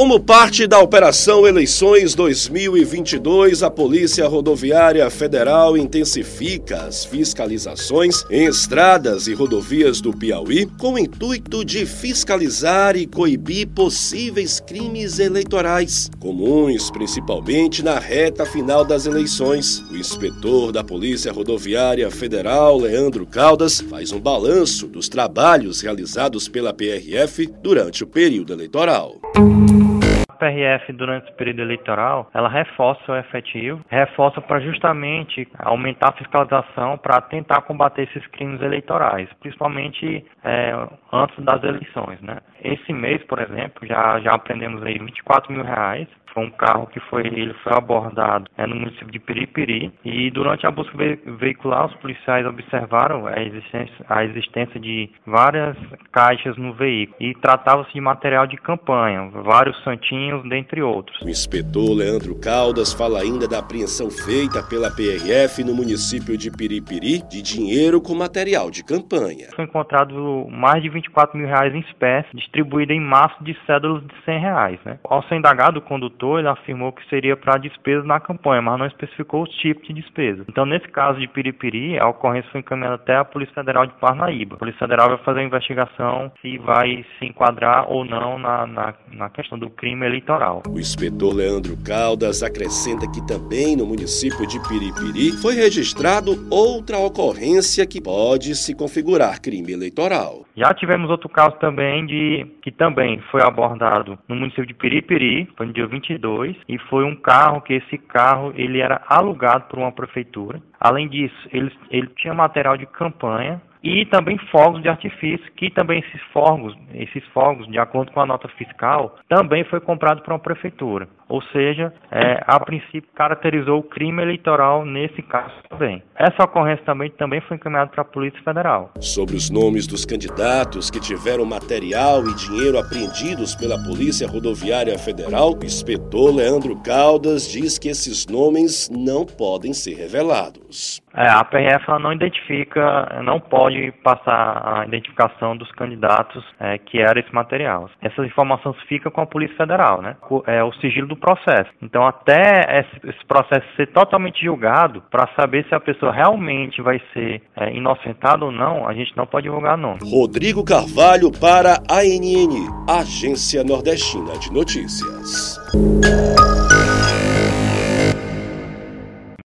Como parte da Operação Eleições 2022, a Polícia Rodoviária Federal intensifica as fiscalizações em estradas e rodovias do Piauí com o intuito de fiscalizar e coibir possíveis crimes eleitorais, comuns principalmente na reta final das eleições. O inspetor da Polícia Rodoviária Federal, Leandro Caldas, faz um balanço dos trabalhos realizados pela PRF durante o período eleitoral. PRF durante esse período eleitoral, ela reforça o efetivo, reforça para justamente aumentar a fiscalização para tentar combater esses crimes eleitorais, principalmente é, antes das eleições, né? Esse mês, por exemplo, já já aprendemos aí 24 mil reais foi um carro que foi, ele foi abordado é, no município de Piripiri e durante a busca veicular os policiais observaram a existência, a existência de várias caixas no veículo e tratava-se de material de campanha, vários santinhos, dentre outros. O inspetor Leandro Caldas fala ainda da apreensão feita pela PRF no município de Piripiri de dinheiro com material de campanha. Foi encontrado mais de 24 mil reais em espécie, distribuído em maço de cédulas de 100 reais. Né? Ao ser indagado, o condutor ele afirmou que seria para despesas na campanha, mas não especificou os tipos de despesa. Então, nesse caso de Piripiri, a ocorrência foi encaminhada até a Polícia Federal de Parnaíba. A Polícia Federal vai fazer a investigação se vai se enquadrar ou não na, na, na questão do crime eleitoral. O inspetor Leandro Caldas acrescenta que também no município de Piripiri foi registrado outra ocorrência que pode se configurar crime eleitoral. Já tivemos outro caso também de que também foi abordado no município de Piripiri, foi no dia 20 2022 e foi um carro que esse carro ele era alugado por uma prefeitura. Além disso, ele, ele tinha material de campanha e também fogos de artifício, que também esses fogos, esses fogos, de acordo com a nota fiscal, também foi comprado por uma prefeitura. Ou seja, é, a princípio caracterizou o crime eleitoral nesse caso também. Essa ocorrência também, também foi encaminhada para a Polícia Federal. Sobre os nomes dos candidatos que tiveram material e dinheiro apreendidos pela Polícia Rodoviária Federal, o inspetor Leandro Caldas diz que esses nomes não podem ser revelados. É, a PRF não identifica, não pode passar a identificação dos candidatos é, que era esse material. Essas informações ficam com a Polícia Federal, né? É o sigilo do processo. Então, até esse, esse processo ser totalmente julgado, para saber se a pessoa realmente vai ser é, inocentada ou não, a gente não pode divulgar nome. Rodrigo Carvalho para a ANN, Agência Nordestina de Notícias.